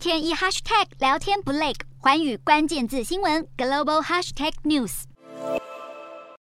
天一 hashtag 聊天不累，环宇关键字新闻 global hashtag news。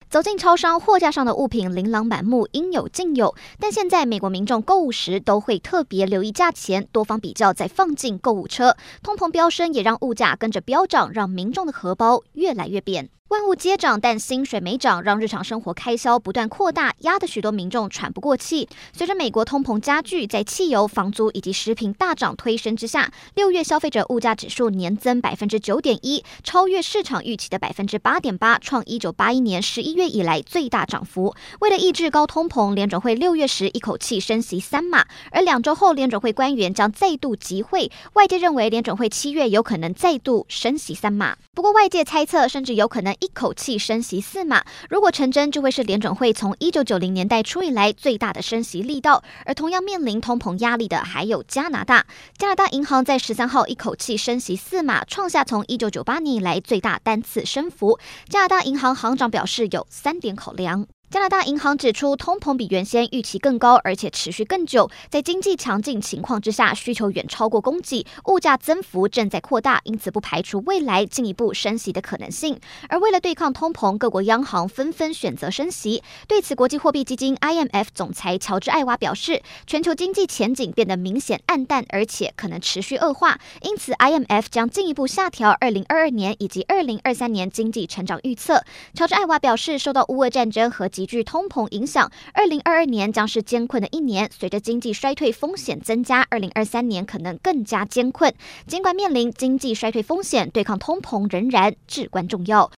走进超商，货架上的物品琳琅满目，应有尽有。但现在美国民众购物时都会特别留意价钱，多方比较再放进购物车。通膨飙升也让物价跟着飙涨，让民众的荷包越来越扁。万物皆涨，但薪水没涨，让日常生活开销不断扩大，压得许多民众喘不过气。随着美国通膨加剧，在汽油、房租以及食品大涨推升之下，六月消费者物价指数年增百分之九点一，超越市场预期的百分之八点八，创一九八一年十一月以来最大涨幅。为了抑制高通膨，联准会六月时一口气升息三码，而两周后联准会官员将再度集会，外界认为联准会七月有可能再度升息三码。不过外界猜测，甚至有可能。一口气升息四码，如果成真，就会是联准会从一九九零年代初以来最大的升息力道。而同样面临通膨压力的还有加拿大，加拿大银行在十三号一口气升息四码，创下从一九九八年以来最大单次升幅。加拿大银行行长表示，有三点考量。加拿大银行指出，通膨比原先预期更高，而且持续更久。在经济强劲情况之下，需求远超过供给，物价增幅正在扩大，因此不排除未来进一步升息的可能性。而为了对抗通膨，各国央行纷纷选择升息。对此，国际货币基金 IMF 总裁乔治·艾娃表示，全球经济前景变得明显黯淡，而且可能持续恶化。因此，IMF 将进一步下调2022年以及2023年经济成长预测。乔治·艾娃表示，受到乌俄战争和急剧通膨影响，二零二二年将是艰困的一年。随着经济衰退风险增加，二零二三年可能更加艰困。尽管面临经济衰退风险，对抗通膨仍然至关重要。